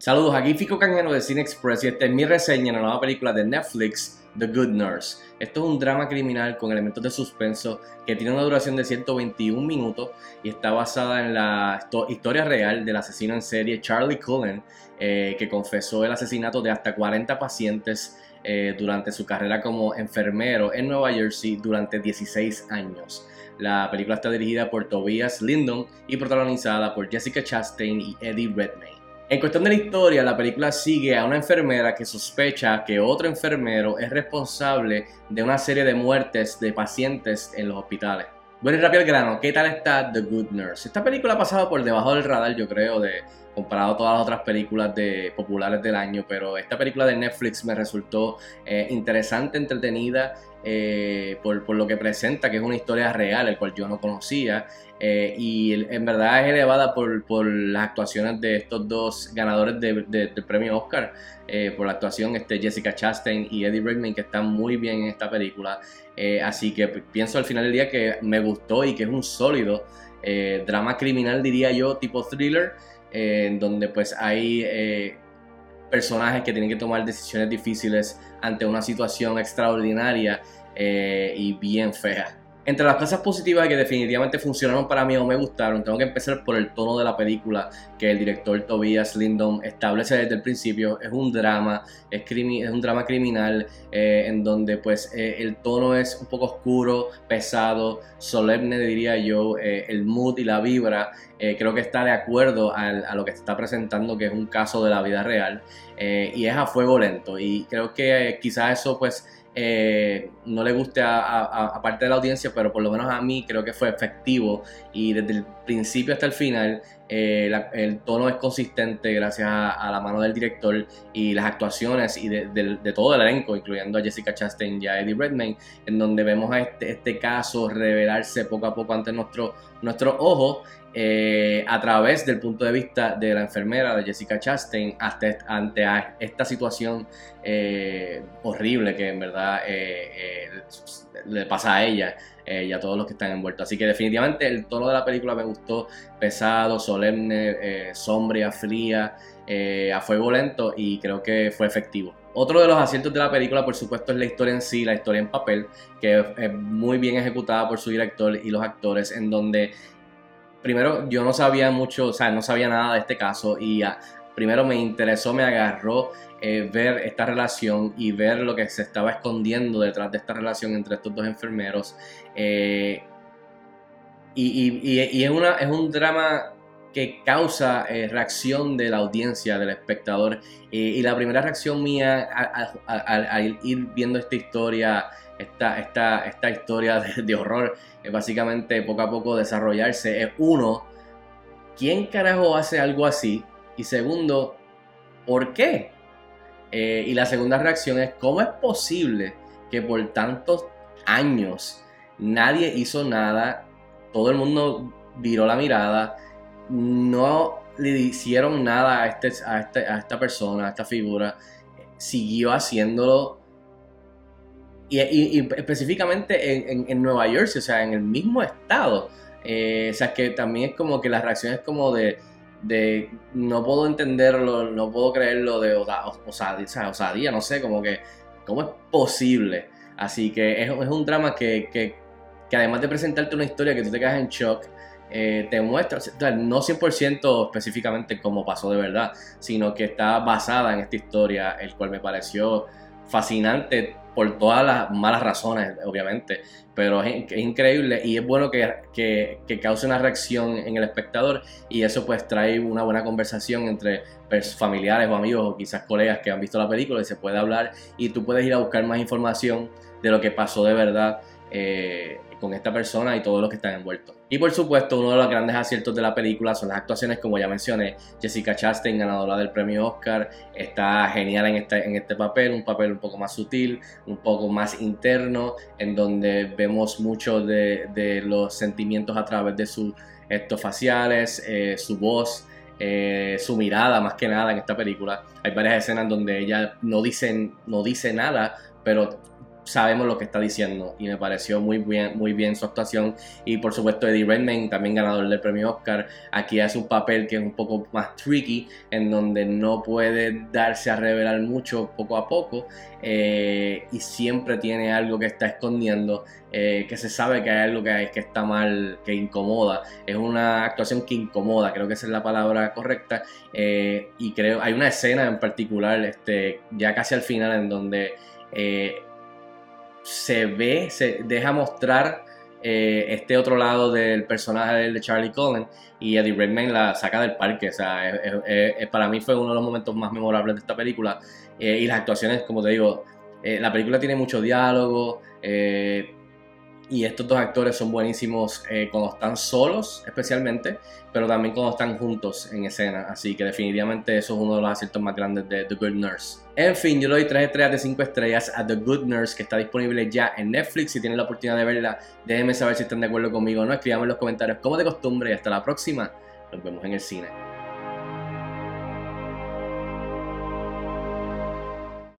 Saludos, aquí Fico Canjero de Cine Express y esta es mi reseña en la nueva película de Netflix, The Good Nurse. Esto es un drama criminal con elementos de suspenso que tiene una duración de 121 minutos y está basada en la historia real del asesino en serie Charlie Cullen, eh, que confesó el asesinato de hasta 40 pacientes eh, durante su carrera como enfermero en Nueva Jersey durante 16 años. La película está dirigida por Tobias Lindon y protagonizada por Jessica Chastain y Eddie Redmayne. En cuestión de la historia, la película sigue a una enfermera que sospecha que otro enfermero es responsable de una serie de muertes de pacientes en los hospitales. Bueno y rápido al grano, ¿qué tal está The Good Nurse? Esta película ha pasado por debajo del radar, yo creo, comparado a todas las otras películas de, populares del año, pero esta película de Netflix me resultó eh, interesante, entretenida, eh, por, lo que presenta, que es una historia real, el cual yo no conocía, eh, y en verdad es elevada por, las actuaciones de estos dos ganadores del premio Oscar, por la actuación este, Jessica Chastain y Eddie Redmayne, que están muy bien en esta película, así que pienso al final del día que me gustó y que es un sólido drama criminal, diría yo, tipo thriller, en donde pues hay eh, personajes que tienen que tomar decisiones difíciles ante una situación extraordinaria eh, y bien fea. Entre las cosas positivas que definitivamente funcionaron para mí o me gustaron, tengo que empezar por el tono de la película que el director Tobias Lindon establece desde el principio. Es un drama, es, es un drama criminal eh, en donde pues eh, el tono es un poco oscuro, pesado, solemne diría yo, eh, el mood y la vibra creo que está de acuerdo a, lo que se está presentando que es un caso de la vida real y es a fuego lento y creo que quizás eso pues eh, no le guste a, parte de la audiencia, pero por lo menos a mí creo que fue efectivo y desde el principio hasta el final eh, el tono es consistente gracias a, la mano del director y las actuaciones y de, todo el elenco, incluyendo a Jessica Chastain y a Eddie Redmayne, en donde vemos a este, este caso revelarse poco a poco ante nuestro, nuestros ojos eh, a través del punto de vista de la enfermera de Jessica Chastain hasta, ante esta situación eh, horrible que en verdad eh, le pasa a ella y a todos los que están envueltos. Así que definitivamente el tono de la película me gustó, pesado, solemne, sombria, fría, a fuego lento y creo que fue efectivo. Otro de los aciertos de la película, por supuesto, es la historia en sí, la historia en papel, que es muy bien ejecutada por su director y los actores, en donde primero yo no sabía mucho, o sea, no sabía nada de este caso y ah, primero me interesó, me agarró eh, ver esta relación y ver lo que se estaba escondiendo detrás de esta relación entre estos dos enfermeros. Eh, y, es, una, es un drama que causa eh, reacción de la audiencia, del espectador. y la primera reacción mía al ir viendo esta historia esta, esta, esta historia de, horror básicamente poco a poco desarrollarse. Es uno, ¿quién carajo hace algo así? Y segundo, ¿por qué? Eh, y la segunda reacción es, ¿cómo es posible que por tantos años nadie hizo nada? Todo el mundo viró la mirada, no le hicieron nada a, este, a, este, a esta persona, a esta figura, siguió haciéndolo y, específicamente en, Nueva Jersey, o sea, en el mismo estado. Eh, o sea, que también es como que la reacción es como de, de no puedo entenderlo, no puedo creerlo de osadía, osadía, no sé, como que, ¿cómo es posible? Así que es, es un drama que, que, que, además de presentarte una historia que tú te quedas en shock, eh, te muestra, no 100% específicamente como pasó de verdad, sino que está basada en esta historia, el cual me pareció fascinante por todas las malas razones, obviamente, pero es, increíble y es bueno que, que, cause una reacción en el espectador y eso pues trae una buena conversación entre familiares o amigos o quizás colegas que han visto la película y se puede hablar y tú puedes ir a buscar más información de lo que pasó de verdad eh, con esta persona y todos los que están envueltos. Y por supuesto, uno de los grandes aciertos de la película son las actuaciones, como ya mencioné, Jessica Chastain, ganadora del premio Oscar, está genial en este, en este papel, un papel un poco más sutil, un poco más interno, en donde vemos mucho de, los sentimientos a través de sus estos faciales, eh, su voz, eh, su mirada más que nada en esta película. Hay varias escenas donde ella no dice, no dice nada, pero sabemos lo que está diciendo y me pareció muy bien, muy bien su actuación. Y por supuesto Eddie Redmayne también ganador del premio Oscar. Aquí hace un papel que es un poco más tricky en donde no puede darse a revelar mucho poco a poco eh, y siempre tiene algo que está escondiendo eh, que se sabe que hay algo que, hay, que está mal que incomoda. Es una actuación que incomoda creo que esa es la palabra correcta eh, y creo hay una escena en particular este ya casi al final en donde se ve, se deja mostrar eh, este otro lado del personaje de Charlie Cullen y Eddie Redmayne la saca del parque. O sea, para mí fue uno de los momentos más memorables de esta película. Eh, y las actuaciones, como te digo, eh, la película tiene mucho diálogo. Y estos dos actores son buenísimos cuando están solos, especialmente, pero también cuando están juntos en escena. Así que definitivamente eso es uno de los aciertos más grandes de The Good Nurse. En fin, yo le doy 3 estrellas de 5 estrellas a The Good Nurse, que está disponible ya en Netflix. Si tienen la oportunidad de verla, déjenme saber si están de acuerdo conmigo o no. Escribanme en los comentarios como de costumbre y hasta la próxima. Nos vemos en el cine.